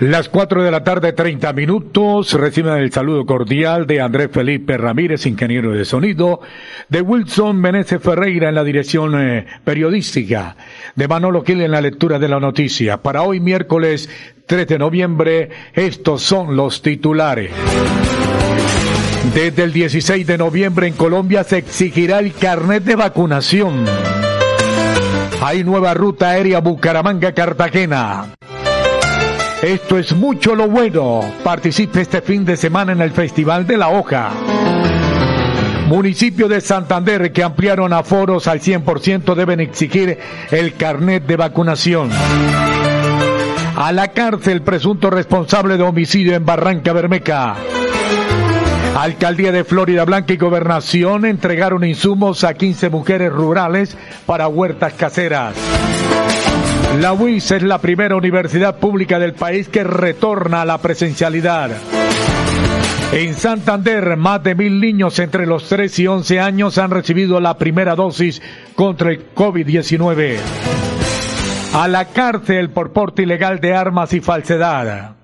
Las 4 de la tarde, 30 minutos. Reciben el saludo cordial de Andrés Felipe Ramírez, ingeniero de sonido, de Wilson Meneses Ferreira en la dirección eh, periodística, de Manolo Gil en la lectura de la noticia. Para hoy, miércoles 3 de noviembre, estos son los titulares. Desde el 16 de noviembre en Colombia se exigirá el carnet de vacunación. Hay nueva ruta aérea Bucaramanga-Cartagena. Esto es mucho lo bueno. Participe este fin de semana en el Festival de la Hoja. Municipio de Santander que ampliaron aforos al 100% deben exigir el carnet de vacunación. A la cárcel presunto responsable de homicidio en Barranca Bermeca. Alcaldía de Florida Blanca y Gobernación entregaron insumos a 15 mujeres rurales para huertas caseras. La UIS es la primera universidad pública del país que retorna a la presencialidad. En Santander, más de mil niños entre los 3 y 11 años han recibido la primera dosis contra el COVID-19. A la cárcel por porte ilegal de armas y falsedad.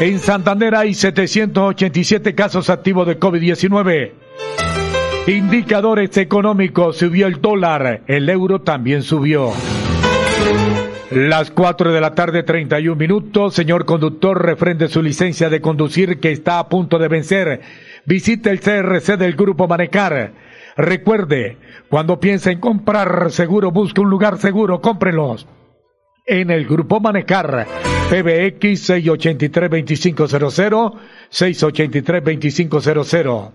En Santander hay 787 casos activos de COVID-19. Indicadores económicos, subió el dólar, el euro también subió. Las 4 de la tarde, 31 minutos. Señor conductor, refrende su licencia de conducir que está a punto de vencer. Visite el CRC del Grupo Manecar. Recuerde, cuando piense en comprar seguro, busque un lugar seguro, cómprelos. En el Grupo Manecar, PBX 683-2500, 683-2500.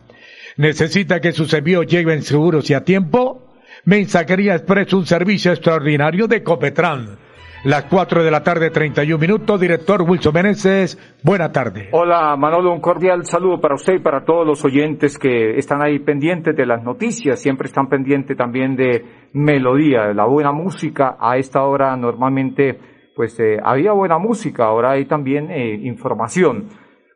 ¿Necesita que sus envíos lleguen seguros y a tiempo? Mensajería Express, un servicio extraordinario de Copetran. Las 4 de la tarde, 31 minutos. Director Wilson Meneses, buena tarde. Hola Manolo, un cordial saludo para usted y para todos los oyentes que están ahí pendientes de las noticias, siempre están pendientes también de melodía, de la buena música. A esta hora normalmente pues eh, había buena música, ahora hay también eh, información.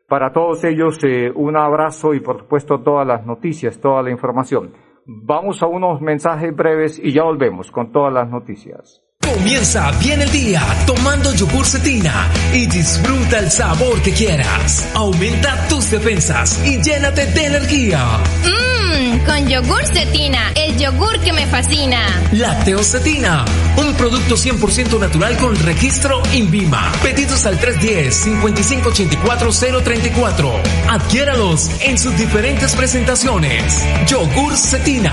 Para todos ellos eh, un abrazo y por supuesto todas las noticias, toda la información. Vamos a unos mensajes breves y ya volvemos con todas las noticias. Comienza bien el día tomando yogur cetina y disfruta el sabor que quieras. Aumenta tus defensas y llénate de energía. Mmm, con yogur cetina, el yogur que me fascina. Lacteocetina, un producto 100% natural con registro INVIMA. Pedidos al 310-5584-034. Adquiéralos en sus diferentes presentaciones. Yogur cetina.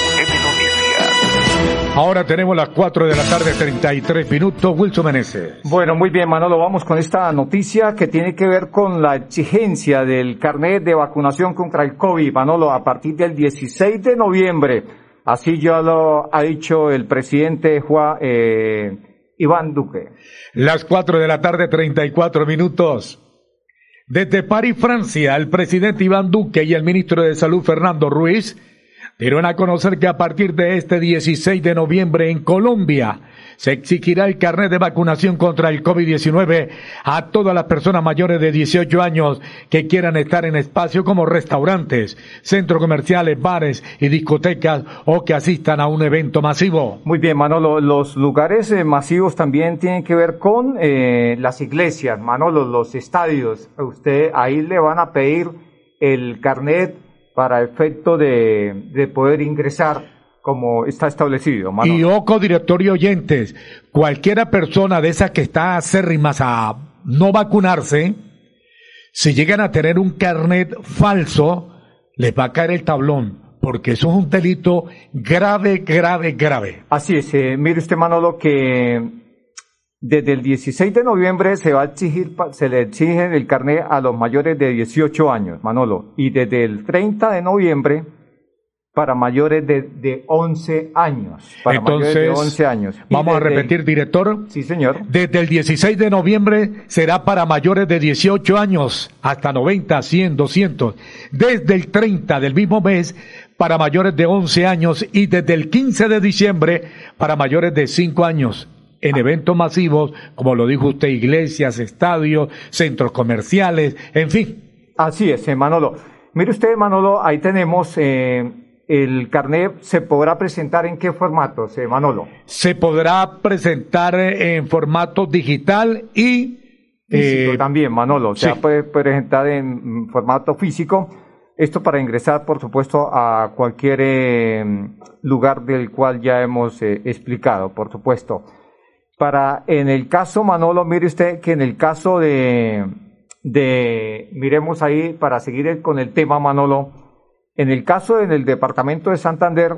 Ahora tenemos las 4 de la tarde, 33 minutos. Wilson Meneses. Bueno, muy bien, Manolo. Vamos con esta noticia que tiene que ver con la exigencia del carnet de vacunación contra el COVID. Manolo, a partir del 16 de noviembre. Así ya lo ha dicho el presidente Juan, eh, Iván Duque. Las 4 de la tarde, 34 minutos. Desde París, Francia, el presidente Iván Duque y el ministro de Salud Fernando Ruiz dieron a conocer que a partir de este 16 de noviembre en Colombia se exigirá el carnet de vacunación contra el COVID-19 a todas las personas mayores de 18 años que quieran estar en espacios como restaurantes, centros comerciales, bares y discotecas o que asistan a un evento masivo. Muy bien, Manolo, los lugares eh, masivos también tienen que ver con eh, las iglesias, Manolo, los estadios. Usted ahí le van a pedir el carnet para efecto de, de poder ingresar como está establecido. Y ojo, director y oyentes, cualquiera persona de esas que está acérrimas a no vacunarse, si llegan a tener un carnet falso, les va a caer el tablón. Porque eso es un delito grave, grave, grave. Así es. Eh, mire usted, Manolo, que desde el 16 de noviembre se va a exigir, se le exige el carnet a los mayores de 18 años, Manolo. Y desde el 30 de noviembre para mayores de, de 11 años. Para Entonces, mayores de 11 años. vamos a repetir, director. Sí, señor. Desde el 16 de noviembre será para mayores de 18 años hasta 90, 100, 200. Desde el 30 del mismo mes para mayores de 11 años y desde el 15 de diciembre para mayores de 5 años en eventos masivos, como lo dijo usted, iglesias, estadios, centros comerciales, en fin. Así es, Manolo. Mire usted, Manolo, ahí tenemos eh, el carnet se podrá presentar en qué formato, Manolo? Se podrá presentar en formato digital y físico eh, también, Manolo. Se puede presentar en formato físico. Esto para ingresar, por supuesto, a cualquier eh, lugar del cual ya hemos eh, explicado, por supuesto. Para, en el caso, Manolo, mire usted que en el caso de, de miremos ahí, para seguir con el tema, Manolo, en el caso en el departamento de Santander,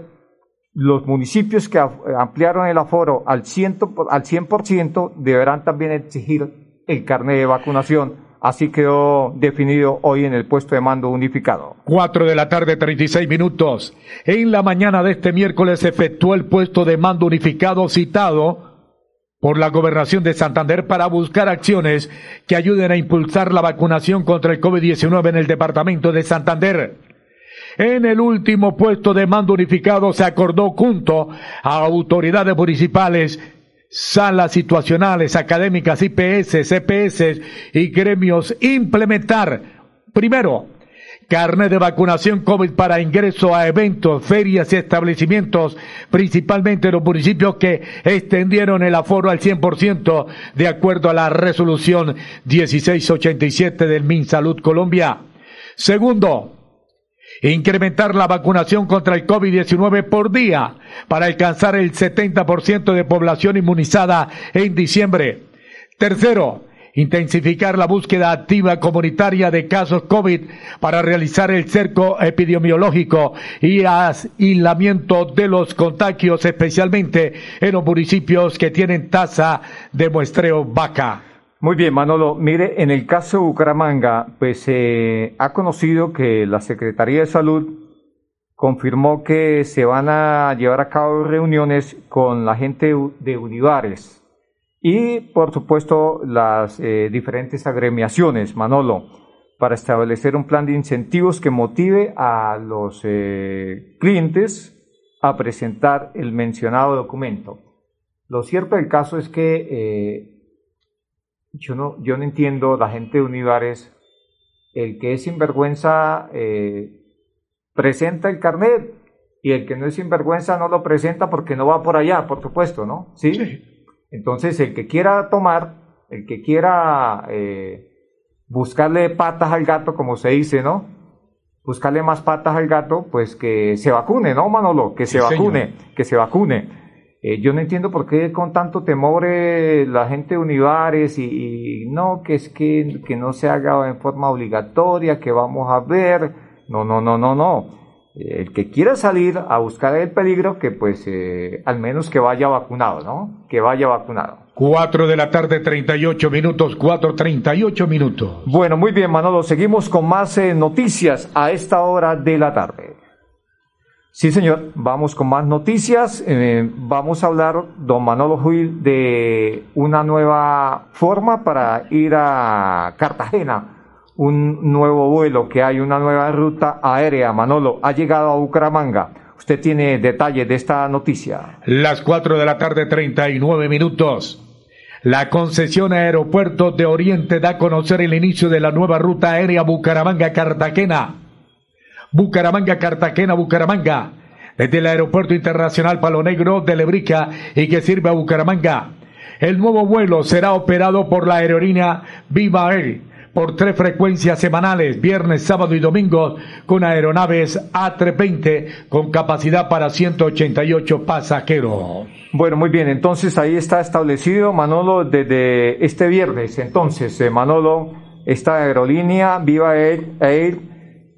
los municipios que ampliaron el aforo al 100%, al 100% deberán también exigir el carnet de vacunación. Así quedó definido hoy en el puesto de mando unificado. Cuatro de la tarde, 36 minutos. En la mañana de este miércoles se efectuó el puesto de mando unificado citado por la gobernación de Santander para buscar acciones que ayuden a impulsar la vacunación contra el COVID-19 en el departamento de Santander. En el último puesto de mando unificado se acordó junto a autoridades municipales salas situacionales, académicas, IPS, CPS y gremios implementar, primero, carnet de vacunación COVID para ingreso a eventos, ferias y establecimientos, principalmente en los municipios que extendieron el aforo al 100% de acuerdo a la resolución 1687 del MinSalud Colombia. Segundo, incrementar la vacunación contra el COVID-19 por día para alcanzar el 70% de población inmunizada en diciembre. Tercero, intensificar la búsqueda activa comunitaria de casos COVID para realizar el cerco epidemiológico y aislamiento de los contagios, especialmente en los municipios que tienen tasa de muestreo baja. Muy bien, Manolo. Mire, en el caso de Bucaramanga, pues se eh, ha conocido que la Secretaría de Salud confirmó que se van a llevar a cabo reuniones con la gente de Univares y, por supuesto, las eh, diferentes agremiaciones, Manolo, para establecer un plan de incentivos que motive a los eh, clientes a presentar el mencionado documento. Lo cierto del caso es que yo no, yo no entiendo la gente de Univares, el que es sinvergüenza eh, presenta el carnet y el que no es sinvergüenza no lo presenta porque no va por allá, por supuesto, ¿no? ¿Sí? Entonces, el que quiera tomar, el que quiera eh, buscarle patas al gato, como se dice, ¿no? Buscarle más patas al gato, pues que se vacune, ¿no, Manolo? Que se vacune, que se vacune. Eh, yo no entiendo por qué con tanto temor eh, la gente de Univares y, no, que es que, que no se haga en forma obligatoria, que vamos a ver. No, no, no, no, no. Eh, el que quiera salir a buscar el peligro, que pues al menos que vaya vacunado, ¿no? Que vaya vacunado. Cuatro de la tarde, treinta y ocho minutos, cuatro, treinta y ocho minutos. Bueno, muy bien, Manolo. Seguimos con más noticias a esta hora de la tarde. Sí, señor. Vamos con más noticias. Eh, vamos a hablar, don Manolo Gil, de una nueva forma para ir a Cartagena. Un nuevo vuelo que hay, una nueva ruta aérea. Manolo ha llegado a Bucaramanga. Usted tiene detalles de esta noticia. Las 4 de la tarde, 39 minutos. La concesión Aeropuertos de Oriente da a conocer el inicio de la nueva ruta aérea Bucaramanga-Cartagena. Bucaramanga-Cartagena, Bucaramanga. Desde el Aeropuerto Internacional Palo Negro de Lebrica y que sirve a Bucaramanga. El nuevo vuelo será operado por la aerolínea Viva Air por tres frecuencias semanales, viernes, sábado y domingo, con aeronaves A320 con capacidad para 188 pasajeros. Bueno, muy bien, entonces ahí está establecido, Manolo, desde este viernes. Entonces, eh, Manolo, esta aerolínea Viva Air,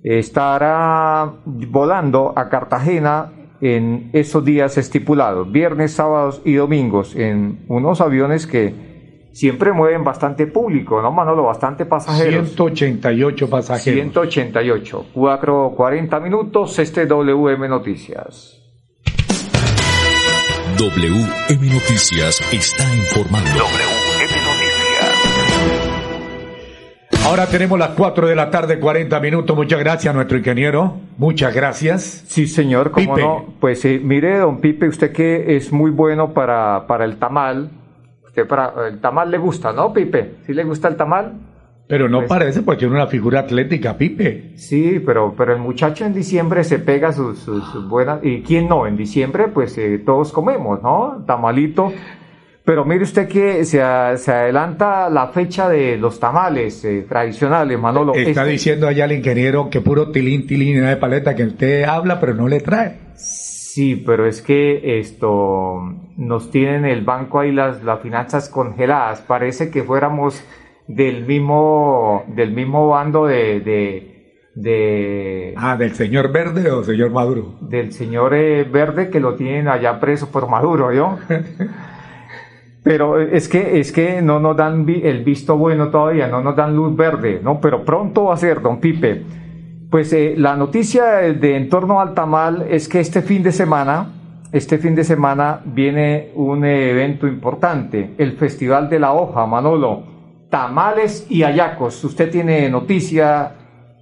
estará volando a Cartagena en esos días estipulados, viernes, sábados y domingos, en unos aviones que siempre mueven bastante público, ¿no, Manolo? Bastante pasajeros. 188 pasajeros. 188. 4.40 minutos, este WM Noticias. WM Noticias está informando. WM Noticias. Ahora tenemos las 4 de la tarde, 40 minutos. Muchas gracias a nuestro ingeniero. Muchas gracias. Sí, señor, cómo no. Pues eh, mire, don Pipe, usted que es muy bueno para, para el tamal para, el tamal le gusta, ¿no, Pipe? ¿Sí le gusta el tamal? Pero no pues parece porque tiene una figura atlética, Pipe. Sí, pero, pero el muchacho en diciembre se pega sus, sus, buenas... ¿Y quién no? En diciembre, pues eh, todos comemos, ¿no? Tamalito. Pero mire usted que se, se adelanta la fecha de los tamales eh, tradicionales, Manolo. Está este diciendo allá el ingeniero que puro tilín, tilín de paleta que usted habla, pero no le trae. Sí, pero es que esto nos tienen el banco ahí las, las finanzas congeladas. Parece que fuéramos del mismo del mismo bando de, de, ah del señor Verde o señor Maduro. Del señor eh, Verde que lo tienen allá preso por Maduro, ¿yo? Pero es que, es que no nos dan el visto bueno todavía, no nos dan luz verde, ¿no? Pero pronto va a ser, don Pipe. Pues eh, la noticia de en torno al tamal es que este fin de semana, este fin de semana viene un evento importante, el Festival de la Hoja, Manolo. Tamales y ayacos. Usted tiene noticia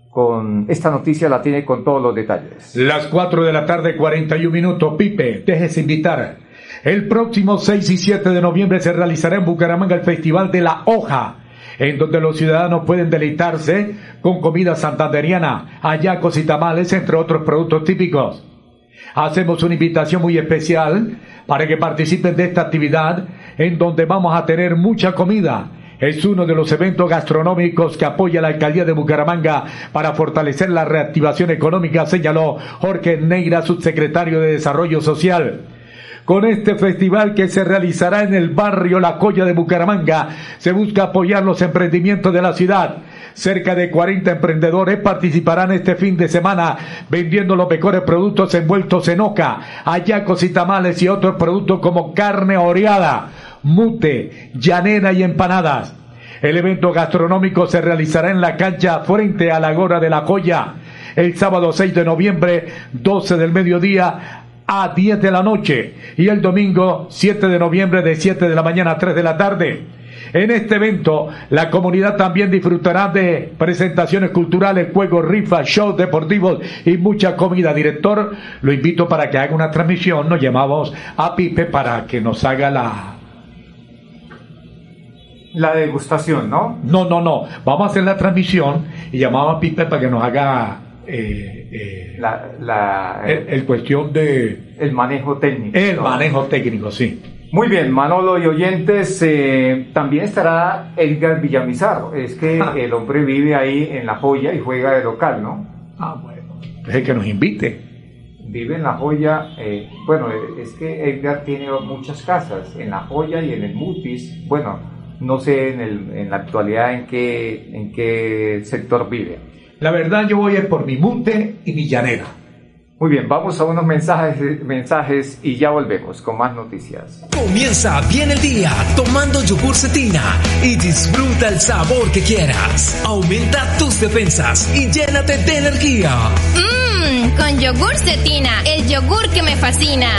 con esta noticia la tiene con todos los detalles. Las 4 de la tarde, 41 minutos. Pipe, déjese invitar. El próximo 6 y 7 de noviembre se realizará en Bucaramanga el Festival de la Hoja en donde los ciudadanos pueden deleitarse con comida santanderiana, hallacos y tamales, entre otros productos típicos. Hacemos una invitación muy especial para que participen de esta actividad en donde vamos a tener mucha comida. Es uno de los eventos gastronómicos que apoya la alcaldía de Bucaramanga para fortalecer la reactivación económica, señaló Jorge Neira, subsecretario de Desarrollo Social con este festival que se realizará en el barrio La Colla de Bucaramanga. Se busca apoyar los emprendimientos de la ciudad. Cerca de 40 emprendedores participarán este fin de semana vendiendo los mejores productos envueltos en oca, hallacos y tamales y otros productos como carne oreada, mute, llanera y empanadas. El evento gastronómico se realizará en la cancha frente a la Gora de la Colla el sábado 6 de noviembre, 12 del mediodía, a 10 de la noche y el domingo 7 de noviembre de 7 de la mañana a 3 de la tarde. En este evento, la comunidad también disfrutará de presentaciones culturales, juegos, rifas, shows deportivos y mucha comida. Director, lo invito para que haga una transmisión. Nos llamamos a Pipe para que nos haga la... La degustación, ¿no? No, no, no. Vamos a hacer la transmisión y llamamos a Pipe para que nos haga eh, eh, la, el, cuestión de... El manejo técnico. El manejo técnico, sí. Muy bien, Manolo y oyentes, eh, también estará Edgar Villamizar. Es que ah. el hombre vive ahí en La Joya y juega de local, ¿no? Ah, bueno. Es el que nos invite. Vive en La Joya. bueno, es que Edgar tiene muchas casas, en La Joya y en el Mutis. Bueno, no sé en, el, en la actualidad en qué, en qué sector vive. La verdad yo voy a por mi monte y mi llanera. Muy bien, vamos a unos mensajes, mensajes y ya volvemos con más noticias. Comienza bien el día tomando yogur cetina y disfruta el sabor que quieras. Aumenta tus defensas y llénate de energía. Mmm, con yogur cetina, el yogur que me fascina.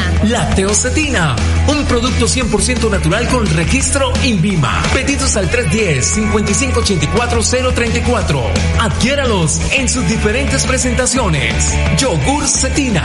Cetina, un producto 100% natural con registro INVIMA. Pedidos al 310-5584-034. Adquiéralos en sus diferentes presentaciones. Yogur cetina.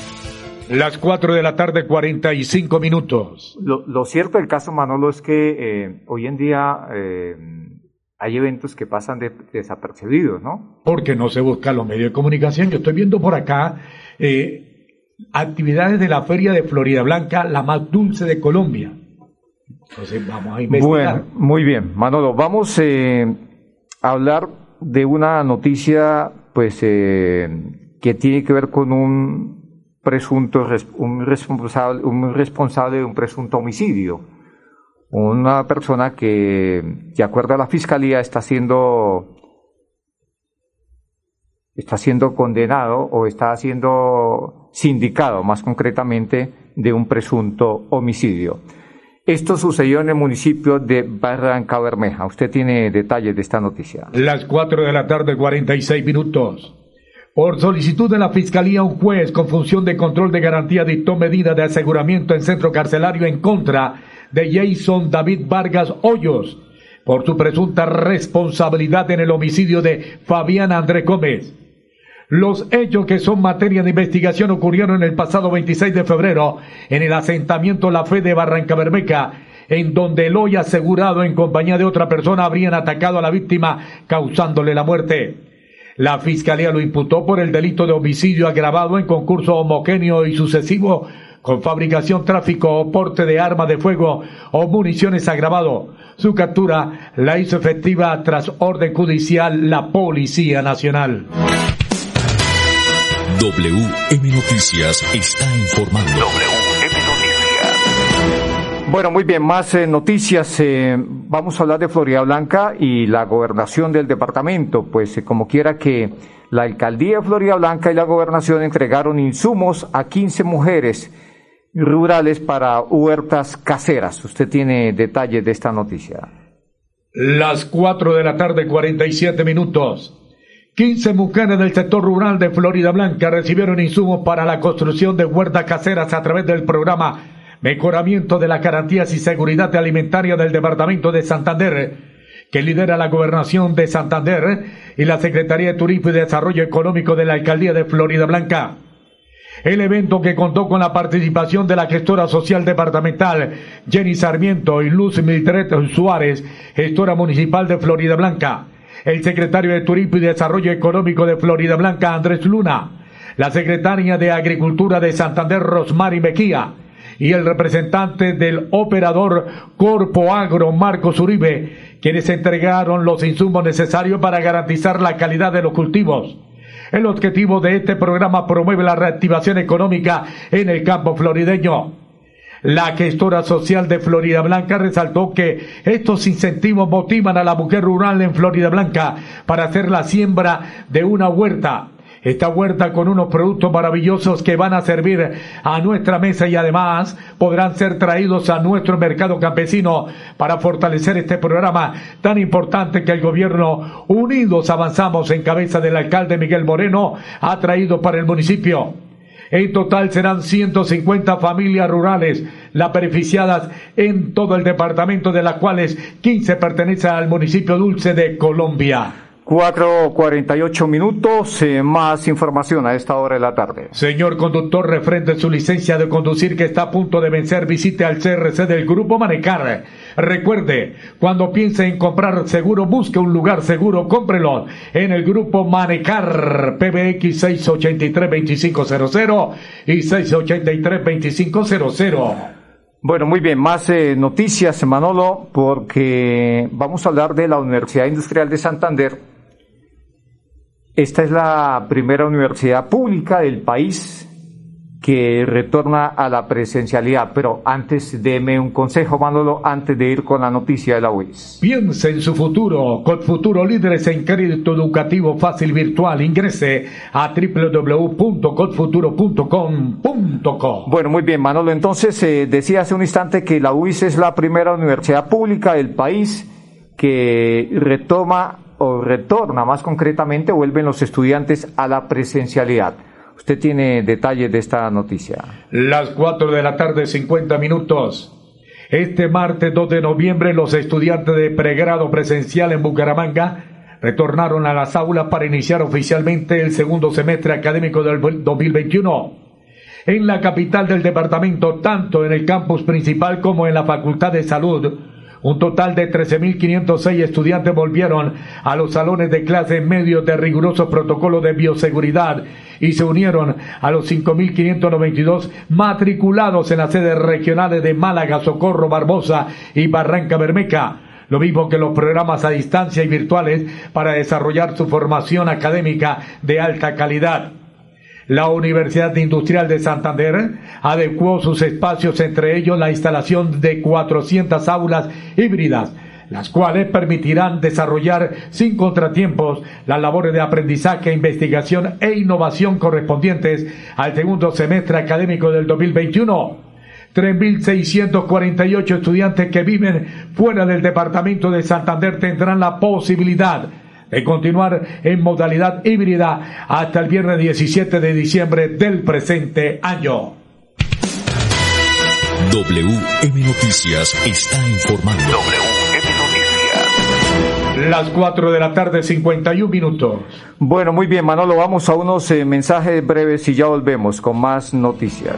Las 4 de la tarde, 45 minutos. Lo, lo cierto del caso, Manolo, es que eh, hoy en día eh, hay eventos que pasan de, desapercibidos, ¿no? Porque no se buscan los medios de comunicación. Yo estoy viendo por acá eh, actividades de la Feria de Florida Blanca, la más dulce de Colombia. Entonces vamos a investigar. Bueno, muy bien, Manolo. Vamos a hablar de una noticia, pues, eh, que tiene que ver con un presunto, un responsable, un responsable de un presunto homicidio. Una persona que, de acuerdo a la fiscalía, está siendo, está siendo condenado o está siendo sindicado, más concretamente, de un presunto homicidio. Esto sucedió en el municipio de Barranca Bermeja. Usted tiene detalles de esta noticia. Las 4 de la tarde, 46 minutos. Por solicitud de la Fiscalía, un juez con función de control de garantía dictó medida de aseguramiento en centro carcelario en contra de Jason David Vargas Hoyos por su presunta responsabilidad en el homicidio de Fabián André Gómez. Los hechos que son materia de investigación ocurrieron el pasado 26 de febrero en el asentamiento La Fe de Barranca Bermeja, en donde el hoy asegurado en compañía de otra persona habrían atacado a la víctima causándole la muerte. La fiscalía lo imputó por el delito de homicidio agravado en concurso homogéneo y sucesivo con fabricación, tráfico o porte de arma de fuego o municiones agravado. Su captura la hizo efectiva tras orden judicial la Policía Nacional. WM Noticias está informando. Bueno, muy bien, más eh, noticias. Eh, vamos a hablar de Florida Blanca y la gobernación del departamento. Pues eh, como quiera que la alcaldía de Florida Blanca y la gobernación entregaron insumos a 15 mujeres rurales para huertas caseras. Usted tiene detalles de esta noticia. Las 4 de la tarde, 47 minutos. 15 mujeres del sector rural de Florida Blanca recibieron insumos para la construcción de huertas caseras a través del programa mejoramiento de las garantías y seguridad alimentaria del Departamento de Santander, que lidera la Gobernación de Santander y la Secretaría de Turismo y Desarrollo Económico de la Alcaldía de Florida Blanca. El evento que contó con la participación de la gestora social departamental Jenny Sarmiento y Luz Miltret Suárez, gestora municipal de Florida Blanca, el secretario de Turismo y Desarrollo Económico de Florida Blanca Andrés Luna, la secretaria de Agricultura de Santander Rosmary Mejía, y el representante del operador Corpo Agro, Marcos Uribe, quienes entregaron los insumos necesarios para garantizar la calidad de los cultivos. El objetivo de este programa promueve la reactivación económica en el campo florideño. La gestora social de Florida Blanca resaltó que estos incentivos motivan a la mujer rural en Florida Blanca para hacer la siembra de una huerta esta huerta con unos productos maravillosos que van a servir a nuestra mesa y además podrán ser traídos a nuestro mercado campesino para fortalecer este programa tan importante que el gobierno Unidos Avanzamos en cabeza del alcalde Miguel Moreno ha traído para el municipio. En total serán 150 familias rurales las beneficiadas en todo el departamento, de las cuales 15 pertenecen al municipio Dulce de Colombia. 4.48 minutos, eh, más información a esta hora de la tarde. Señor conductor, refrende su licencia de conducir que está a punto de vencer, visite al CRC del Grupo Manecar. Recuerde, cuando piense en comprar seguro, busque un lugar seguro, cómprelo en el Grupo Manecar, PBX 683-2500 y 683-2500. Bueno, muy bien, más eh, noticias, Manolo, porque vamos a hablar de la Universidad Industrial de Santander. Esta es la primera universidad pública del país que retorna a la presencialidad. Pero antes, deme un consejo, Manolo, antes de ir con la noticia de la UIS. Piense en su futuro. Con Futuro Líderes en Crédito Educativo Fácil Virtual. Ingrese a www.codfuturo.com.co. Bueno, muy bien, Manolo. Entonces, eh, decía hace un instante que la UIS es la primera universidad pública del país que retoma o retorna, más concretamente, vuelven los estudiantes a la presencialidad. Usted tiene detalles de esta noticia. Las 4 de la tarde, 50 minutos. Este martes 2 de noviembre, los estudiantes de pregrado presencial en Bucaramanga retornaron a las aulas para iniciar oficialmente el segundo semestre académico del 2021. En la capital del departamento, tanto en el campus principal como en la Facultad de Salud, un total de 13.506 estudiantes volvieron a los salones de clase en medio de rigurosos protocolos de bioseguridad y se unieron a los 5.592 matriculados en las sedes regionales de Málaga, Socorro, Barbosa y Barranca Bermeca lo mismo que los programas a distancia y virtuales para desarrollar su formación académica de alta calidad. La Universidad Industrial de Santander adecuó sus espacios, entre ellos la instalación de 400 aulas híbridas, las cuales permitirán desarrollar sin contratiempos las labores de aprendizaje, investigación e innovación correspondientes al segundo semestre académico del 2021. 3.648 estudiantes que viven fuera del departamento de Santander tendrán la posibilidad de continuar en modalidad híbrida hasta el viernes 17 de diciembre del presente año. WM Noticias está informando. WM Noticias. Las 4 de la tarde, 51 minutos. Bueno, muy bien, Manolo, vamos a unos eh, mensajes breves y ya volvemos con más noticias.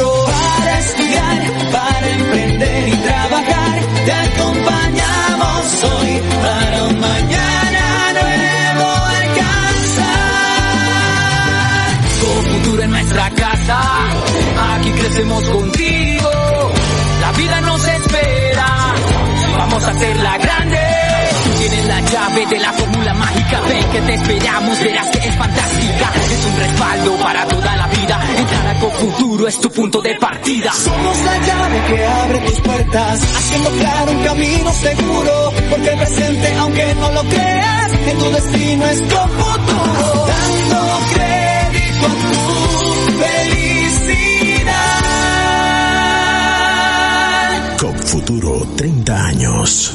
Crecemos contigo, la vida nos espera, vamos a hacerla grande. Tienes la llave de la fórmula mágica, ven que te esperamos, verás que es fantástica. Es un respaldo para toda la vida, entrar a Futuro es tu punto de partida. Somos la llave que abre tus puertas, haciendo claro un camino seguro, porque el presente, aunque no lo creas, en tu destino es tu futuro. Dando crédito a tu felicidad. 30 años.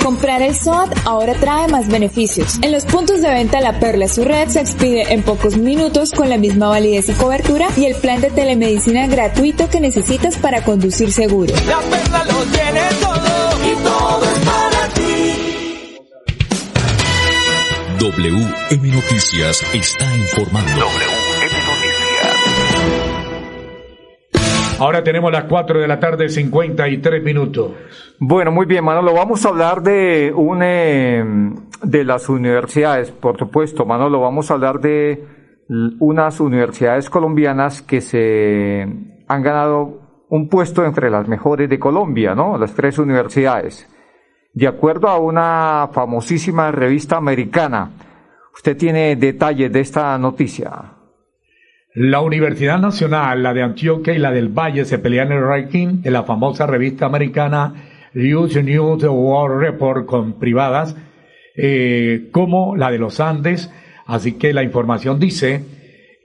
Comprar el SOAT ahora trae más beneficios. En los puntos de venta La Perla su red se expide en pocos minutos con la misma validez y cobertura y el plan de telemedicina gratuito que necesitas para conducir seguro. La Perla lo tiene todo y todo es para ti. WM Noticias está informando. Ahora tenemos las 4 de la tarde, 53 minutos. Bueno, muy bien, Manolo. Vamos a hablar de una de las universidades, por supuesto, Manolo. Vamos a hablar de unas universidades colombianas que se han ganado un puesto entre las mejores de Colombia, ¿no? Las tres universidades. De acuerdo a una famosísima revista americana, usted tiene detalles de esta noticia. La Universidad Nacional, la de Antioquia y la del Valle se pelean el ranking de la famosa revista americana US News World Report con privadas eh, como la de los Andes. Así que la información dice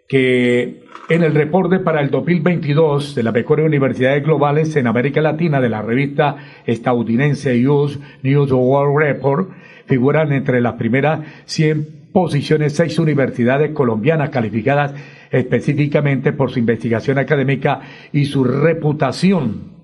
que en el reporte para el 2022 de las mejores universidades globales en América Latina de la revista estadounidense US News World Report figuran entre las primeras 100 posiciones seis universidades colombianas calificadas específicamente por su investigación académica y su reputación.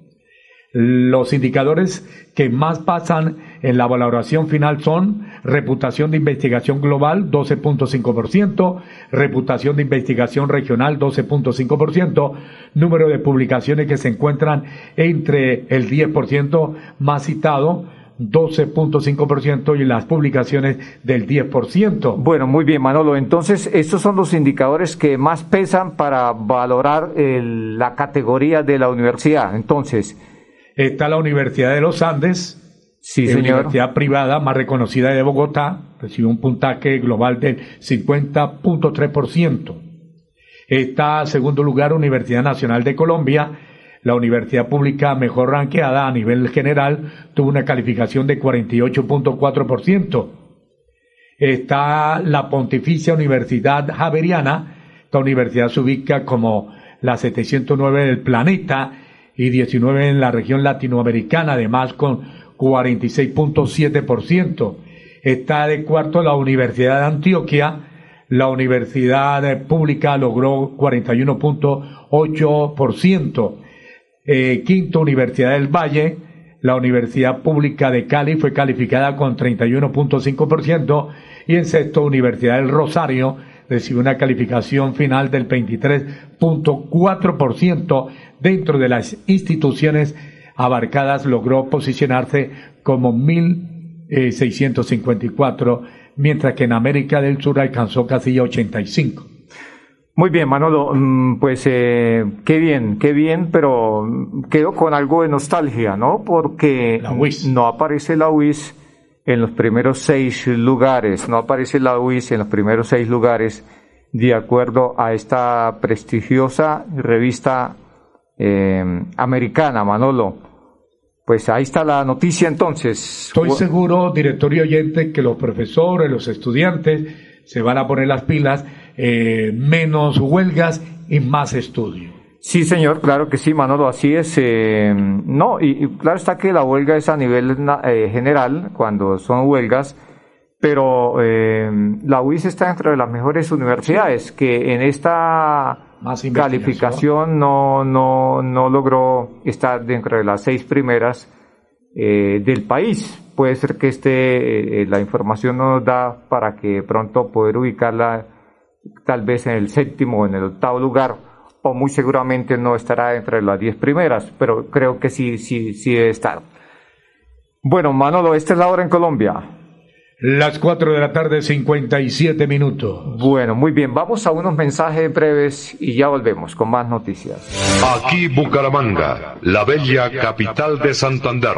Los indicadores que más pasan en la valoración final son reputación de investigación global 12.5%, reputación de investigación regional 12.5%, número de publicaciones que se encuentran entre el 10% más citado, 12.5% y las publicaciones del 10%. Bueno, muy bien, Manolo. Entonces, estos son los indicadores que más pesan para valorar la categoría de la universidad. Entonces, está la Universidad de los Andes, sí, la universidad privada más reconocida de Bogotá, recibe un puntaje global del 50.3%. Está, segundo lugar, Universidad Nacional de Colombia, la universidad pública mejor ranqueada a nivel general tuvo una calificación de 48.4%. Está la Pontificia Universidad Javeriana. Esta universidad se ubica como la 709 del planeta y 19 en la región latinoamericana, además con 46.7%. Está de cuarto la Universidad de Antioquia. La Universidad Pública logró 41.8%. Eh, quinto, Universidad del Valle. La Universidad Pública de Cali fue calificada con 31.5% y en sexto, Universidad del Rosario recibió una calificación final del 23.4%. Dentro de las instituciones abarcadas logró posicionarse como 1.654, mientras que en América del Sur alcanzó casi 85. Muy bien, Manolo, mm, pues eh, qué bien, qué bien, pero quedo con algo de nostalgia, ¿no? Porque no aparece la UIS en los primeros seis lugares, no aparece la UIS en los primeros seis lugares, de acuerdo a esta prestigiosa revista eh, americana, Manolo. Pues ahí está la noticia entonces. Estoy seguro, director y oyente, que los profesores, los estudiantes se van a poner las pilas eh, menos huelgas y más estudio. Sí, señor, claro que sí, Manolo, así es. Eh, no, y, claro está que la huelga es a nivel eh, general, cuando son huelgas, pero la UIS está dentro de las mejores universidades, que en esta calificación no, no, no logró estar dentro de las seis primeras del país. Puede ser que este, la información nos da para que pronto poder ubicarla tal vez en el séptimo o en el octavo lugar, o muy seguramente no estará entre las diez primeras, pero creo que sí, sí, sí debe estar. Bueno, Manolo, esta es la hora en Colombia. Las cuatro de la tarde, 57 minutos. Bueno, muy bien, vamos a unos mensajes breves y ya volvemos con más noticias. Aquí Bucaramanga, la bella capital de Santander.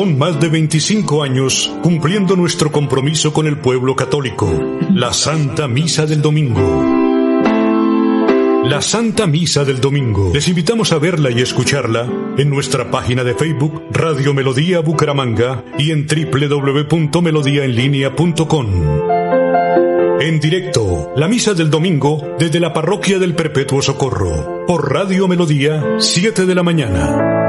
Son más de 25 años cumpliendo nuestro compromiso con el pueblo católico, la Santa Misa del Domingo. La Santa Misa del Domingo. Les invitamos a verla y escucharla en nuestra página de Facebook Radio Melodía Bucaramanga y en www.melodiaenlinea.com. En directo, la misa del domingo desde la parroquia del Perpetuo Socorro, por Radio Melodía, 7 de la mañana.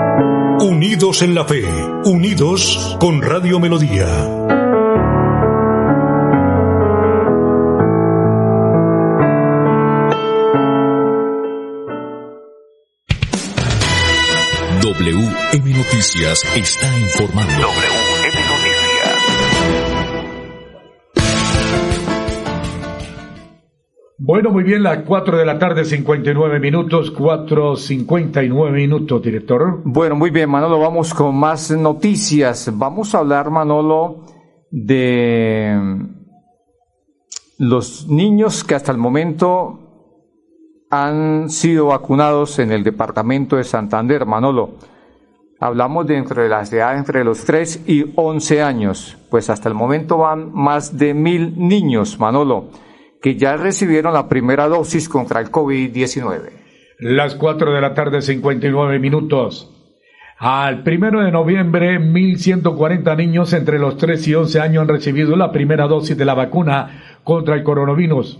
Unidos en la fe, unidos con Radio Melodía. WM Noticias está informando. Bueno, muy bien, las 4 de la tarde, 59 minutos, 4.59 minutos, director. Bueno, muy bien, Manolo, vamos con más noticias. Vamos a hablar, Manolo, de los niños que hasta el momento han sido vacunados en el departamento de Santander, Manolo. Hablamos de entre las edades entre los 3 y 11 años, pues hasta el momento van más de mil niños, Manolo que ya recibieron la primera dosis contra el COVID-19. Las 4 de la tarde, 59 minutos. Al primero de noviembre, 1.140 niños entre los 3 y 11 años han recibido la primera dosis de la vacuna contra el coronavirus.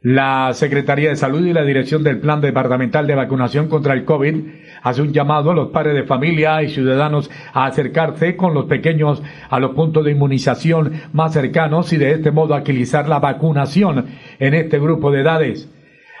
La Secretaría de Salud y la Dirección del Plan Departamental de Vacunación contra el COVID hace un llamado a los padres de familia y ciudadanos a acercarse con los pequeños a los puntos de inmunización más cercanos y de este modo agilizar la vacunación en este grupo de edades.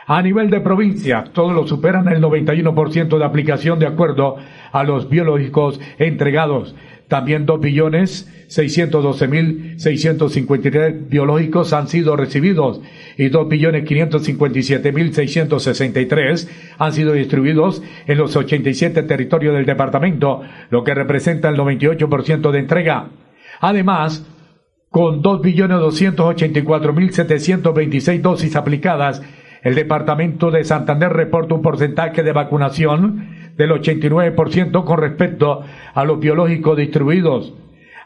A nivel de provincia, todos lo superan el 91% de aplicación de acuerdo a los biológicos entregados. También 2.612.653 biológicos han sido recibidos y 2.557.663 han sido distribuidos en los 87 territorios del departamento, lo que representa el 98% de entrega. Además, con 2.284.726 dosis aplicadas, el departamento de Santander reporta un porcentaje de vacunación del 89% con respecto a los biológicos distribuidos.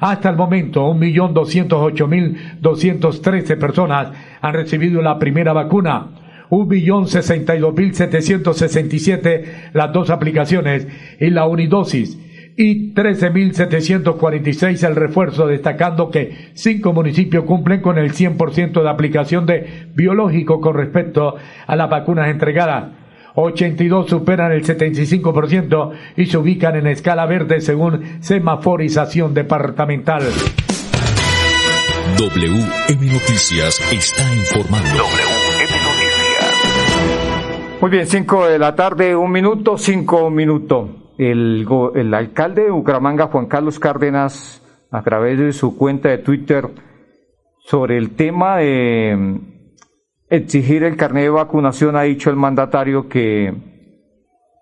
Hasta el momento, 1.208.213 personas han recibido la primera vacuna. 1.062.767 las dos aplicaciones y la unidosis y 13.746 el refuerzo, destacando que cinco municipios cumplen con el 100% de aplicación de biológico con respecto a las vacunas entregadas. 82 superan el 75% y se ubican en escala verde según semaforización departamental. WM Noticias está informando. WM Noticias. Muy bien, 5 de la tarde, un minuto, cinco minutos. El, el alcalde de Bucaramanga, Juan Carlos Cárdenas, a través de su cuenta de Twitter, sobre el tema de exigir el carnet de vacunación, ha dicho el mandatario que,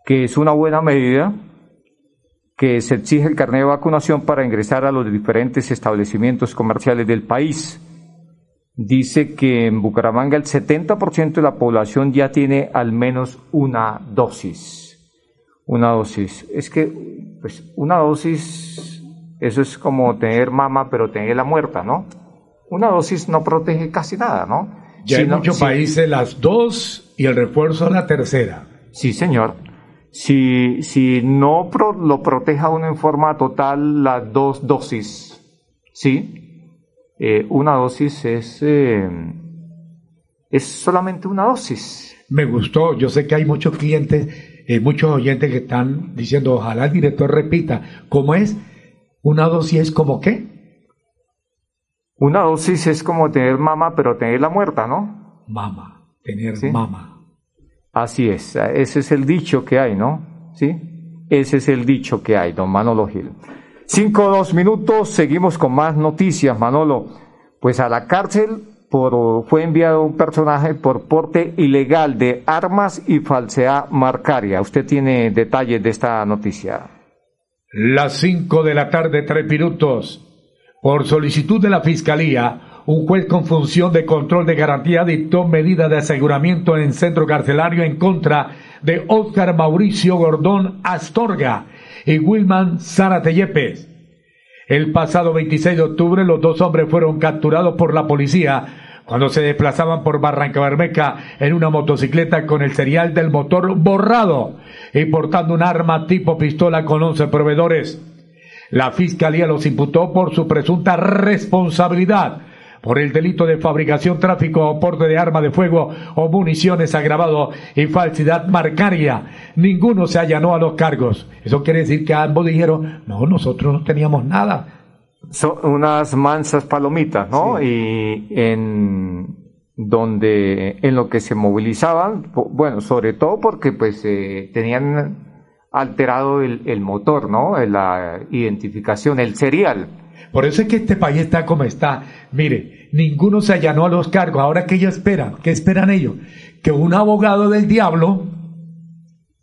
que es una buena medida, que se exige el carnet de vacunación para ingresar a los diferentes establecimientos comerciales del país. Dice que en Bucaramanga el 70% de la población ya tiene al menos una dosis. Una dosis. Es que, pues, una dosis, eso es como tener mama, pero tener la muerta, ¿no? Una dosis no protege casi nada, ¿no? Ya en muchos países las dos y el refuerzo la tercera. Sí, señor. Si, si no lo proteja uno en forma total las dos dosis, ¿sí? Eh, una dosis es, eh, es solamente una dosis. Me gustó. Yo sé que hay muchos clientes, eh, muchos oyentes que están diciendo, ojalá el director repita, ¿cómo es? ¿Una dosis es como qué? Una dosis es como tener mama, pero tener la muerta, ¿no? Mama, tener mama. Así es, ese es el dicho que hay, ¿no? ¿Sí? Ese es el dicho que hay, don Manolo Gil. Cinco dos minutos, seguimos con más noticias, Manolo. Pues a la cárcel por, fue enviado un personaje por porte ilegal de armas y falsedad marcaria. Usted tiene detalles de esta noticia. Las cinco de la tarde, tres minutos. Por solicitud de la Fiscalía, un juez con función de control de garantía dictó medida de aseguramiento en centro carcelario en contra de Óscar Mauricio Gordón Astorga y Wilman Zárate Yepes. El pasado 26 de octubre los dos hombres fueron capturados por la policía cuando se desplazaban por Barranca Bermeca en una motocicleta con el serial del motor borrado y portando un arma tipo pistola con 11 proveedores. La Fiscalía los imputó por su presunta responsabilidad por el delito de fabricación, tráfico o porte de arma de fuego o municiones agravado y falsidad marcaria. Ninguno se allanó a los cargos. Eso quiere decir que ambos dijeron, no, nosotros no teníamos nada. Son unas mansas palomitas, ¿no? Y en donde en lo que se movilizaban, bueno, sobre todo porque pues eh, tenían alterado el, motor, ¿no? La identificación, el serial. Por eso es que este país está como está. Mire, ninguno se allanó a los cargos. Ahora, ¿qué ellos esperan? ¿Qué esperan ellos? Que un abogado del diablo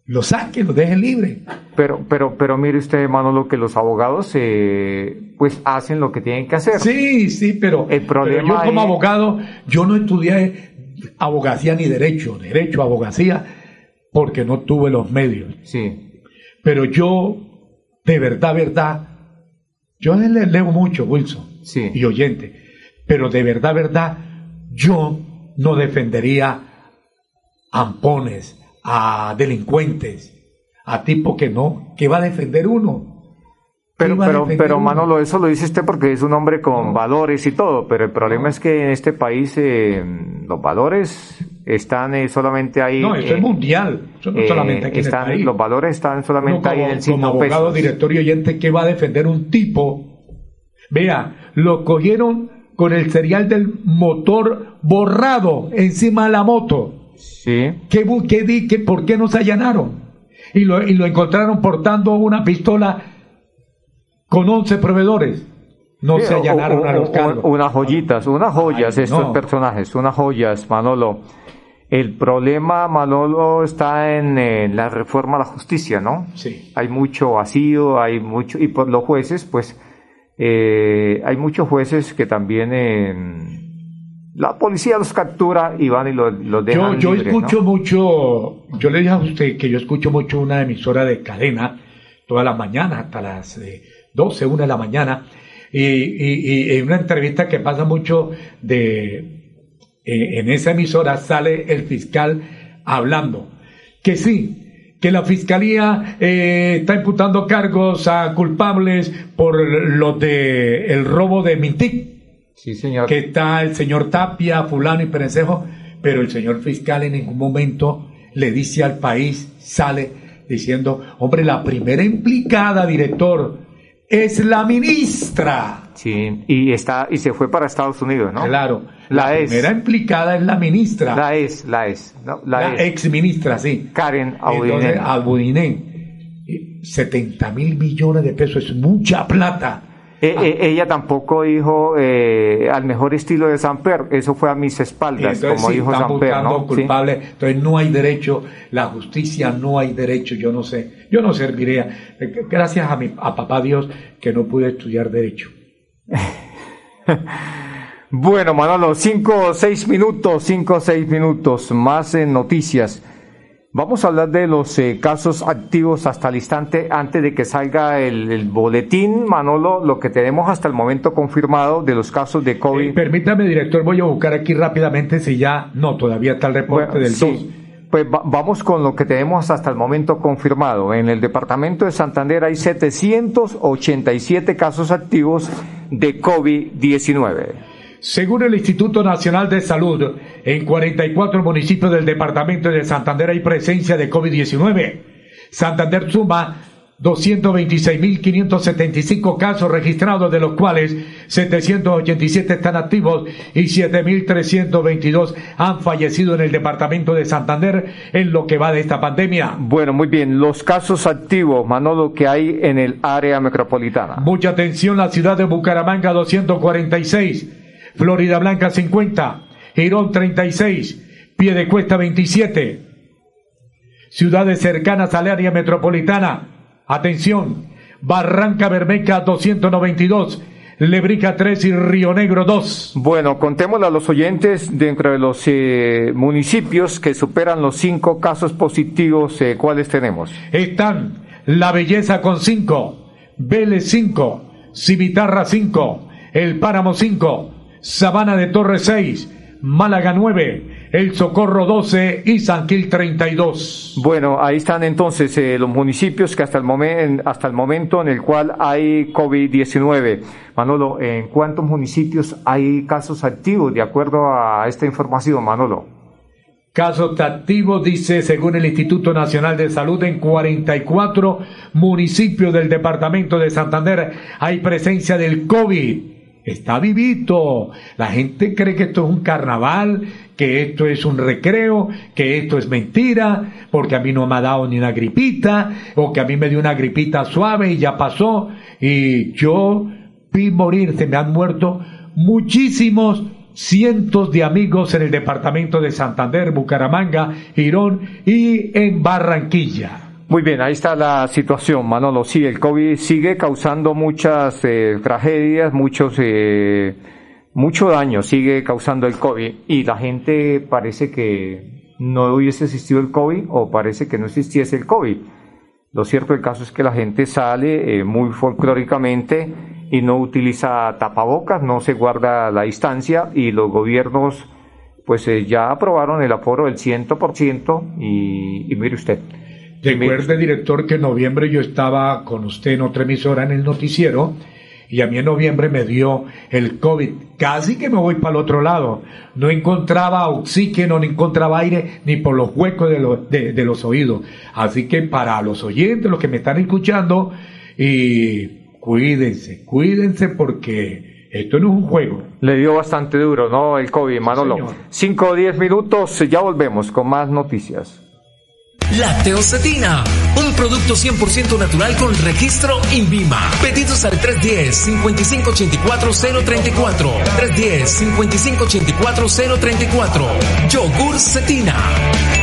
lo saque, lo deje libre. Pero, pero, pero mire usted, Manolo, que los abogados eh, pues hacen lo que tienen que hacer. Sí, sí, pero, el problema yo como abogado, yo no estudié abogacía ni derecho, derecho, abogacía, porque no tuve los medios. Sí. Pero yo, de verdad, verdad, yo le leo mucho, Wilson, sí. y oyente, pero de verdad, verdad, yo no defendería ampones, a delincuentes, a tipo que no, que va a defender uno. Pero, pero, pero Manolo, eso lo dice usted porque es un hombre con valores y todo, pero el problema es que en este país eh, los valores están eh, solamente ahí. No, eso es mundial, eso no eh, solamente aquí están, en el país. Los valores están solamente ahí en el Como abogado, director y oyente, ¿qué va a defender un tipo? Vea, lo cogieron con el serial del motor borrado encima de la moto. Sí. ¿Qué, qué, qué, ¿Por qué no se allanaron? Y lo, y lo encontraron portando una pistola con 11 proveedores. No Sí, se allanaron o- a los cargos. Unas joyitas, unas joyas Ay, estos no. personajes, unas joyas, Manolo. El problema, Manolo, está en eh, la reforma a la justicia, ¿no? Sí. Hay mucho vacío, hay mucho, y por los jueces, pues, eh, hay muchos jueces que también eh, la policía los captura y van y los, los Yo, dejan yo libres, escucho ¿no? mucho, yo le dije a usted que yo escucho mucho una emisora de cadena todas las mañanas, hasta las eh, 12, 1 de la mañana, y, y, y en una entrevista que pasa mucho de, eh, en esa emisora sale el fiscal hablando, que sí, que la fiscalía eh, está imputando cargos a culpables por lo de el robo de Mintic, Sí, señor. que está el señor Tapia, fulano y perencejo, pero el señor fiscal en ningún momento le dice al país, sale diciendo, hombre, la primera implicada, director, es la ministra. Sí, y está, y se fue para Estados Unidos, ¿no? Claro, La la, es. primera implicada es la ministra, La es, la es, ¿no? La, la es. ex ministra, sí. Karen. Abudinen, eh, 70 mil millones de pesos es mucha plata. Eh, eh, ella tampoco dijo eh, al mejor estilo de Samper, eso fue a mis espaldas, entonces como sí, dijo Samper, ¿no? Sí. culpable. Entonces no hay derecho, la justicia no hay derecho, yo no sé, yo no serviría. Eh, Gracias a mi a papá Dios que no pude estudiar derecho. Bueno, Manolo, cinco o seis minutos, cinco o seis minutos más en noticias. Vamos a hablar de los eh, casos activos hasta el instante, antes de que salga el, el boletín, Manolo, lo que tenemos hasta el momento confirmado de los casos de COVID. Eh, permítame, director, voy a buscar aquí rápidamente si ya no, todavía está el reporte Bueno, del sí. 2. Pues va- vamos con lo que tenemos hasta el momento confirmado. En el departamento de Santander hay 787 casos activos de COVID-19. Según el Instituto Nacional de Salud, en 44 municipios del departamento de Santander hay presencia de COVID-19. Santander suma 226.575 casos registrados, de los cuales 787 están activos y 7.322 han fallecido en el departamento de Santander en lo que va de esta pandemia. Bueno, muy bien. Los casos activos, Manolo, que hay en el área metropolitana. Mucha atención, la ciudad de Bucaramanga 246, Florida Blanca 50, Girón 36, Piedecuesta 27. Ciudades cercanas al área metropolitana, atención, Barranca Bermeja 292, Lebrica 3 y Río Negro 2. Bueno, contémosle a los oyentes dentro de los eh, municipios que superan los cinco casos positivos, eh, ¿cuáles tenemos? Están La Belleza con 5, Vélez 5, Civitarra 5, El Páramo 5, Sabana de Torres 6, Málaga 9, El Socorro 12 y San Gil 32. Bueno, ahí están entonces eh, los municipios que hasta el, momen- hasta el momento en el cual hay COVID-19. Manolo, ¿en cuántos municipios hay casos activos de acuerdo a esta información, Manolo? Casos activos, dice, según el Instituto Nacional de Salud, en 44 municipios del departamento de Santander hay presencia del COVID. Está vivito. La gente cree que esto es un carnaval, que esto es un recreo, que esto es mentira, porque a mí no me ha dado ni una gripita, o que a mí me dio una gripita suave y ya pasó, y yo vi morir, se me han muerto muchísimos cientos de amigos en el departamento de Santander, Bucaramanga, Girón y en Barranquilla. Muy bien, ahí está la situación, Manolo. Sí, el COVID sigue causando muchas eh, tragedias, muchos, eh, mucho daño sigue causando el COVID y la gente parece que no hubiese existido el COVID o parece que no existiese el COVID. Lo cierto del caso es que la gente sale eh, muy folclóricamente y no utiliza tapabocas, no se guarda la distancia y los gobiernos pues eh, ya aprobaron el aforo del 100% y, y mire usted. Recuerde, director, que en noviembre yo estaba con usted en otra emisora en el noticiero y a mí en noviembre me dio el COVID. Casi que me voy para el otro lado. No encontraba oxígeno, no encontraba aire, ni por los huecos de, de los oídos. Así que para los oyentes, los que me están escuchando, y cuídense, cuídense porque esto no es un juego. Le dio bastante duro, ¿no? El COVID, Manolo. Cinco o diez minutos, ya volvemos con más noticias. Lacteocetina, un producto 100% natural con registro INVIMA. Pedidos al 310-5584-034. 310-5584-034. Yogur Cetina.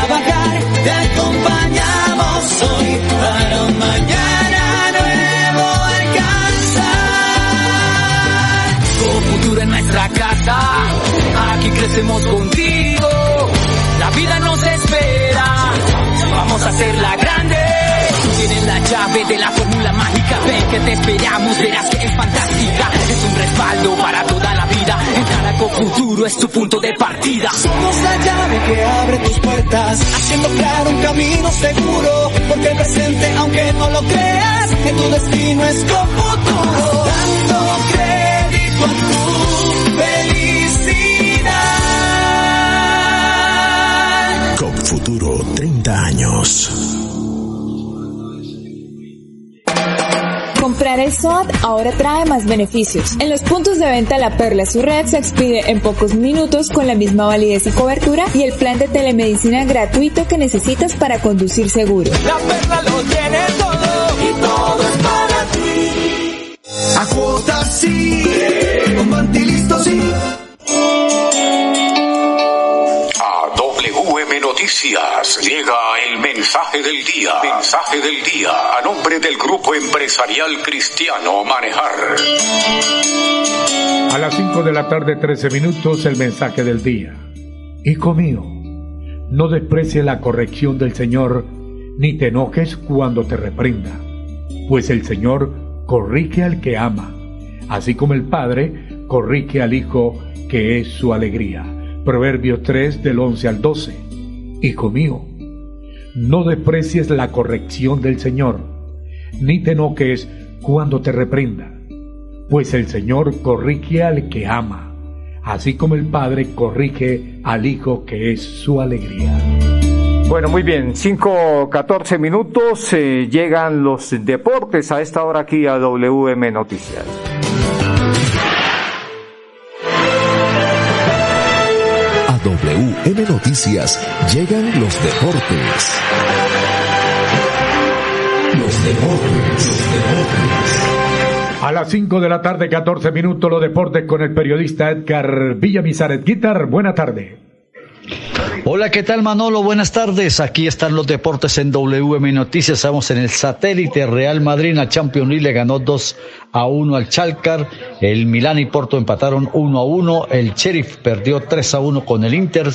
crecemos contigo. La vida nos espera, vamos a hacerla grande. Tienes la llave de la fórmula mágica, ven que te esperamos, verás que es fantástica. Es un respaldo para toda la vida. Entrar a Cofuturo es tu punto de partida. Somos la llave que abre tus puertas, haciendo claro un camino seguro. Porque el presente, aunque no lo creas, en tu destino es con futuro. COP Futuro 30 años. Comprar el SOAT ahora trae más beneficios. En los puntos de venta La Perla su red se expide en pocos minutos con la misma validez y cobertura y el plan de telemedicina gratuito que necesitas para conducir seguro. La Perla lo tiene todo y todo es para ti. A cuotas sí, con sí. Llega el mensaje del día. Mensaje del día a nombre del grupo empresarial cristiano Manejar. A las 5 de la tarde, 13 minutos, el mensaje del día. Hijo mío, no desprecie la corrección del Señor, ni te enojes cuando te reprenda, pues el Señor corrige al que ama, así como el Padre corrige al Hijo, que es su alegría. Proverbios 3 del 11 al 12. Hijo mío, no desprecies la corrección del Señor, ni te enojes cuando te reprenda, pues el Señor corrige al que ama, así como el Padre corrige al Hijo que es su alegría. Bueno, muy bien, 5, 14 minutos, eh, llegan los deportes a esta hora aquí a WM Noticias. A WM Llegan los deportes. Los deportes. A las 5 de la tarde, 14 minutos, los deportes con el periodista Edgar Villamizar. Edguitar, buena tarde. Hola, ¿qué tal Manolo? Buenas tardes. Aquí están los deportes en WM Noticias. Estamos en el satélite Real Madrid. A Champions League le ganó 2 a 1 al Chalcar. El Milán y Porto empataron 1 a 1. El Sheriff perdió 3 a 1 con el Inter.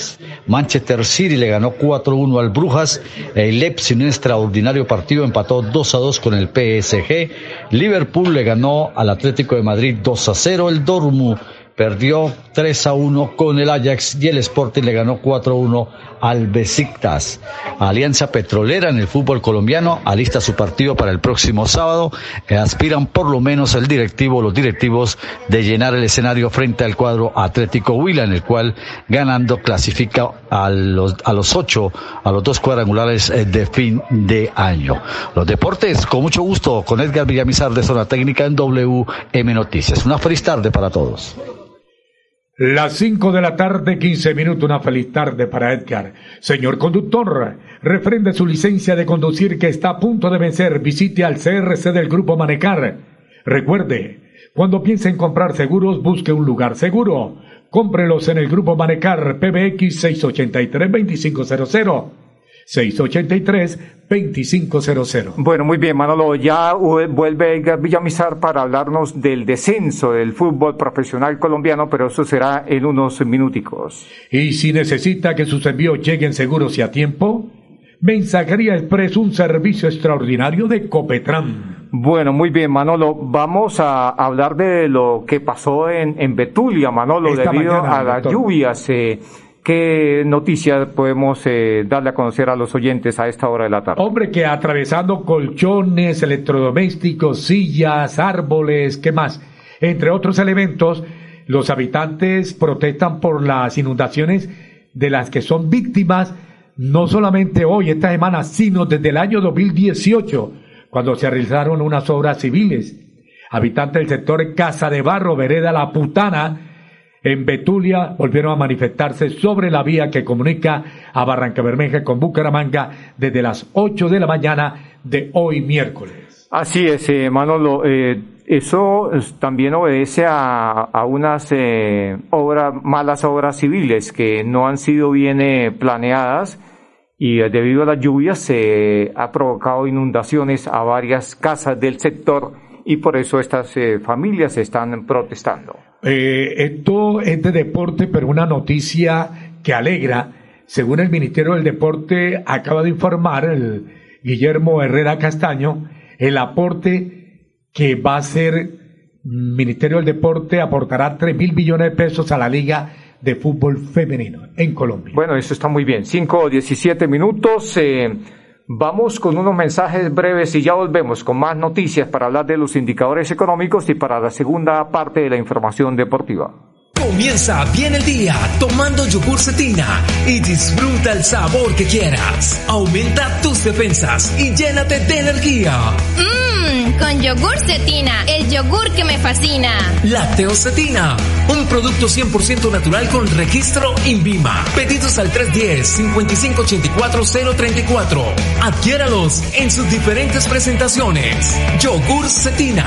Manchester City le ganó 4 a 1 al Brujas. El Leipzig, un extraordinario partido, empató 2 a 2 con el PSG. Liverpool le ganó al Atlético de Madrid 2 a 0. El Dortmund perdió 3 a 1 con el Ajax y el Sporting le ganó 4 a 1 al Besiktas. Alianza Petrolera en el fútbol colombiano alista su partido para el próximo sábado. aspiran por lo menos el directivo, los directivos de llenar el escenario frente al cuadro Atlético Huila, en el cual ganando clasifica a los, a los ocho, a los dos cuadrangulares eh, de fin de año. Los deportes, con mucho gusto, con Edgar Villamizar de Zona Técnica en WM Noticias. Una feliz tarde para todos. Las 5 de la tarde, 15 minutos, una feliz tarde para Edgar. Señor conductor, refrende su licencia de conducir que está a punto de vencer. Visite al CRC del Grupo Manecar. Recuerde, cuando piense en comprar seguros, busque un lugar seguro. Cómprelos en el Grupo Manecar PBX 683-2500. 683-2500. Bueno, muy bien, Manolo. Ya vuelve Edgar Villamizar para hablarnos del descenso del fútbol profesional colombiano, pero eso será en unos minuticos. Y si necesita que sus envíos lleguen seguros y a tiempo, Mensajería Express, un servicio extraordinario de Copetran. Bueno, muy bien, Manolo. Vamos a hablar de lo que pasó en, en Betulia, Manolo, debido a las lluvias. Eh, ¿Qué noticias podemos eh, darle a conocer a los oyentes a esta hora de la tarde? Hombre, que atravesando colchones, electrodomésticos, sillas, árboles, ¿qué más? Entre otros elementos, los habitantes protestan por las inundaciones de las que son víctimas no solamente hoy, esta semana, sino desde el año 2018, cuando se realizaron unas obras civiles. Habitantes del sector Casa de Barro, Vereda La Putana, en Betulia volvieron a manifestarse sobre la vía que comunica a Barranca Bermeja con Bucaramanga desde las 8 de la mañana de hoy miércoles. Así es, eh, Manolo. Eh, eso también obedece a, unas eh, obras, malas obras civiles que no han sido bien planeadas y debido a las lluvias se ha provocado inundaciones a varias casas del sector y por eso estas familias están protestando. Eh, esto es de deporte, pero una noticia que alegra. Según el Ministerio del Deporte acaba de informar el Guillermo Herrera Castaño, el aporte que va a ser Ministerio del Deporte aportará 3 mil millones de pesos a la Liga de Fútbol Femenino en Colombia. Bueno, eso está muy bien. 5 o 17 minutos. Eh, Vamos con unos mensajes breves y ya volvemos con más noticias para hablar de los indicadores económicos y para la segunda parte de la información deportiva. Comienza bien el día tomando yogur cetina y disfruta el sabor que quieras. Aumenta tus defensas y llénate de energía. Mmm, con yogur cetina, el yogur que me fascina. Lacteocetina, un producto 100% natural con registro INVIMA. Pedidos al 310-5584-034. Adquiéralos en sus diferentes presentaciones. Yogur cetina.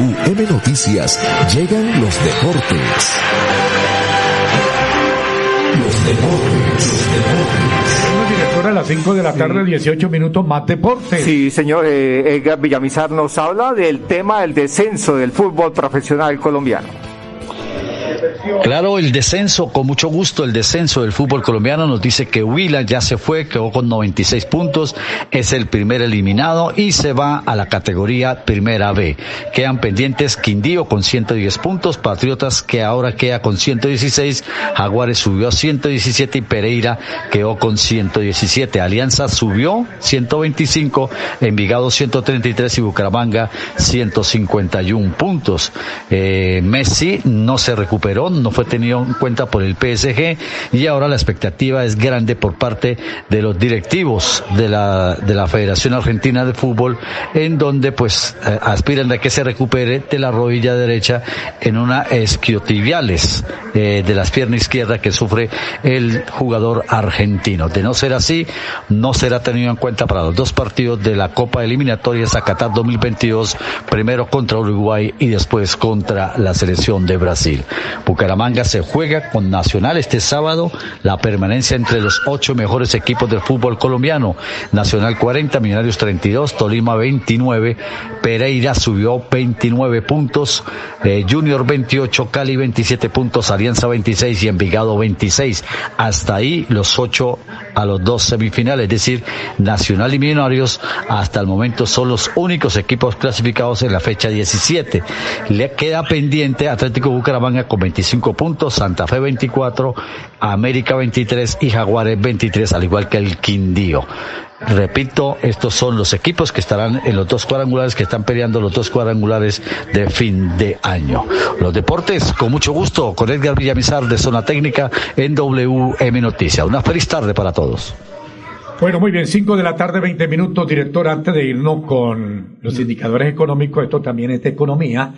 WM Noticias llegan los deportes. Los deportes, los deportes. a las 5 de la tarde, 18 minutos más deportes. Sí, señor eh, Edgar Villamizar nos habla del tema del descenso del fútbol profesional colombiano. Claro, el descenso, con mucho gusto, el descenso del fútbol colombiano nos dice que Huila ya se fue, quedó con 96 puntos, es el primer eliminado y se va a la categoría Primera B. Quedan pendientes Quindío con 110 puntos, Patriotas que ahora queda con 116, Jaguares subió a 117 y Pereira quedó con 117. Alianza subió 125, Envigado 133 y Bucaramanga 151 puntos. Eh, Messi no se recuperó, no fue tenido en cuenta por el PSG y ahora la expectativa es grande por parte de los directivos de la, de la Federación Argentina de Fútbol en donde pues eh, aspiran a que se recupere de la rodilla derecha en una esquiotibiales eh, de las piernas izquierda que sufre el jugador argentino. De no ser así, no será tenido en cuenta para los dos partidos de la Copa Eliminatoria Zacatar 2022, primero contra Uruguay y después contra la selección de Brasil. Bucaramanga se juega con Nacional este sábado la permanencia entre los ocho mejores equipos del fútbol colombiano. Nacional 40, Millonarios 32, Tolima 29, Pereira subió 29 puntos, eh, Junior 28, Cali 27 puntos, Alianza 26 y Envigado 26. Hasta ahí los ocho a los dos semifinales, es decir, Nacional y Millonarios hasta el momento son los únicos equipos clasificados en la fecha 17. Le queda pendiente Atlético Bucaramanga con 25 puntos, Santa Fe 24, América 23 y Jaguares 23, al igual que el Quindío. Repito, estos son los equipos que estarán en los dos cuadrangulares, que están peleando los dos cuadrangulares de fin de año. Los deportes, con mucho gusto, con Edgar Villamizar de Zona Técnica en WM Noticias. Una feliz tarde para todos. Bueno, muy bien, 5 de la tarde, 20 minutos, director, antes de irnos con los indicadores económicos, esto también es de economía.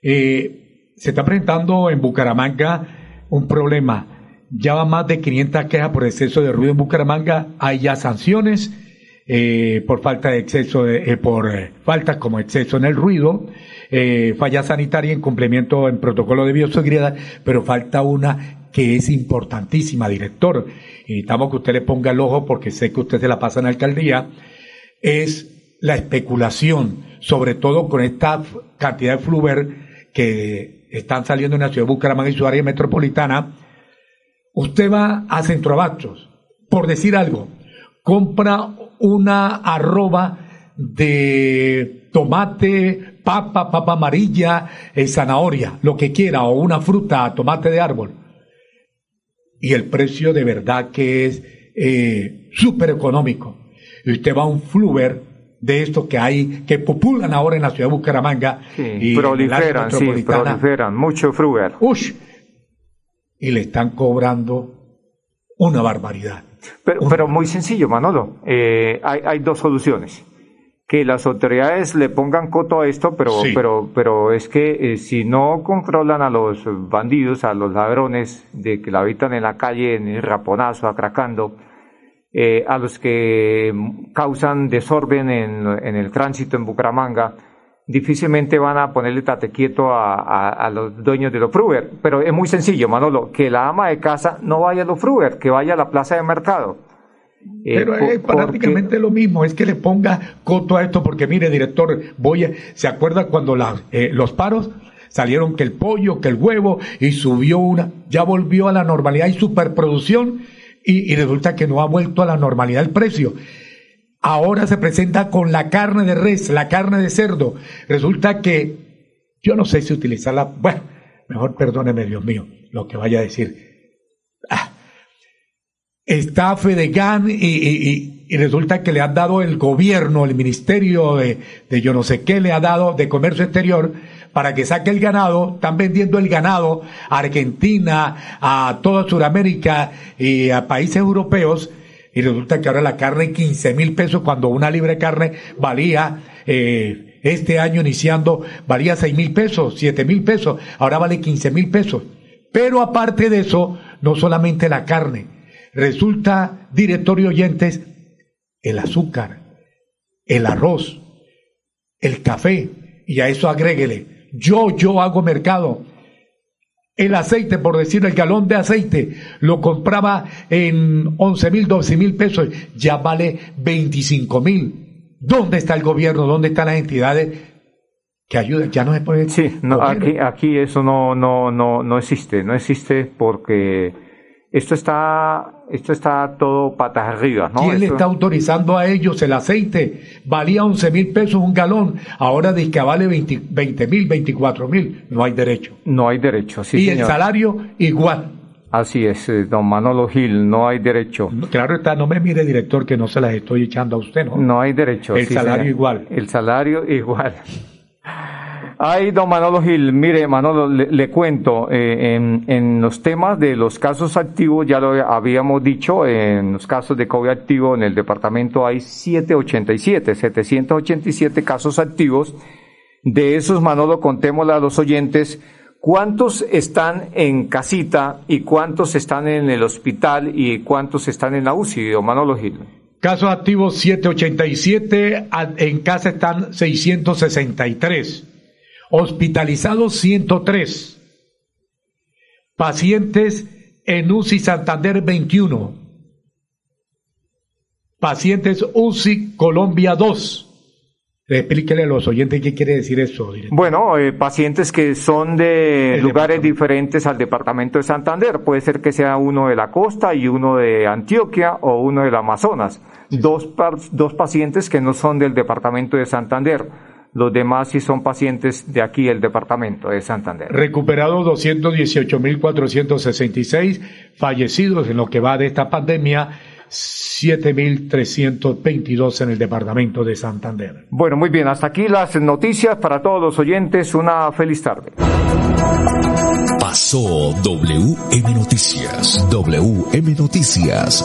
Eh, se está presentando en Bucaramanga un problema ya va más de 500 quejas por exceso de ruido en Bucaramanga. Hay ya sanciones eh, por falta de exceso, de, eh, por eh, faltas como exceso en el ruido, falla sanitaria, incumplimiento en protocolo de bioseguridad, pero falta una que es importantísima, director. Necesitamos que usted le ponga el ojo porque sé que usted se la pasa en la alcaldía. Es la especulación, sobre todo con esta cantidad de fluver que están saliendo en la ciudad de Bucaramanga y su área metropolitana Usted va a Centroabastos, por decir algo, compra una arroba de tomate, papa, papa amarilla, eh, zanahoria, lo que quiera, o una fruta, tomate de árbol. Y el precio de verdad que es eh, súper económico. Y usted va a un fluver de estos que hay, que populan ahora en la ciudad de Bucaramanga. y proliferan, sí, proliferan, mucho fluver. Ush, y le están cobrando una barbaridad. Pero, pero muy sencillo, Manolo. Eh, hay, hay, dos soluciones. Que las autoridades le pongan coto a esto, pero, pero, pero es que eh, si no controlan a los bandidos, a los ladrones de que la habitan en la calle, en el raponazo, atracando, eh, a los que causan desorden en, en el tránsito en Bucaramanga, difícilmente van a ponerle tate quieto a, a, los dueños de los fruver. Pero es muy sencillo, Manolo, que la ama de casa no vaya a los fruver, que vaya a la plaza de mercado. Eh, Pero es prácticamente lo mismo, es que le ponga coto a esto, porque mire, director, voy a, ¿se acuerda cuando la, eh, los paros salieron que el pollo, que el huevo, y subió una, ya volvió a la normalidad y superproducción, y, resulta que no ha vuelto a la normalidad el precio ahora se presenta con la carne de res, la carne de cerdo. Resulta que yo no sé si utilizarla, bueno, mejor perdóneme Dios mío lo que vaya a decir. Ah, está Fedegan y, y, y, resulta que le ha dado el gobierno, el ministerio de, de yo no sé qué le ha dado de comercio exterior para que saque el ganado, están vendiendo el ganado a Argentina, a toda Sudamérica y a países europeos. Y resulta que ahora la carne 15 mil pesos cuando una libre carne valía eh, este año iniciando valía 6 mil pesos, 7 mil pesos, ahora vale 15 mil pesos. Pero aparte de eso, no solamente la carne, resulta, directorio oyentes, el azúcar, el arroz, el café, y a eso agréguele, yo, yo hago mercado, el aceite, por decir el galón de aceite, lo compraba en 11 mil, 12 mil pesos, ya vale 25 mil. ¿Dónde está el gobierno? ¿Dónde están las entidades que ayuda, ya no se puede. Sí, no, aquí, aquí eso no, no, no, no existe, no existe porque esto está, esto está todo patas arriba, ¿no? ¿Quién le está autorizando a ellos el aceite? Valía 11 mil pesos un galón, ahora dice que vale 20 mil, 24 mil, no hay derecho. No hay derecho, sí. Y el salario igual. Así es, eh, don Manolo Gil, no hay derecho. Claro está, no me mire director que no se las estoy echando a usted, ¿no? No hay derecho. El salario igual. El salario igual. Ay, don Manolo Gil, mire, Manolo, le, cuento, eh, en, en, los temas de los casos activos, ya lo habíamos dicho, en los casos de COVID activo en el departamento hay 787, 787 casos activos. De esos, Manolo, contémosle a los oyentes cuántos están en casita y cuántos están en el hospital y cuántos están en la UCI, don Manolo Gil. Casos activos 787, en casa están 663 hospitalizados 103, pacientes en UCI Santander 21, pacientes UCI Colombia 2. Explíquele a los oyentes qué quiere decir eso. Bueno, eh, pacientes que son de lugares diferentes al departamento de Santander. Puede ser que sea uno de la costa y uno de Antioquia o uno del Amazonas. Dos, dos pacientes que no son del departamento de Santander los demás sí son pacientes de aquí, el departamento de Santander. Recuperados 218.466, fallecidos en lo que va de esta pandemia, 7.322 en el departamento de Santander. Bueno, muy bien, hasta aquí las noticias para todos los oyentes. Una feliz tarde. Pasó WM Noticias. WM Noticias.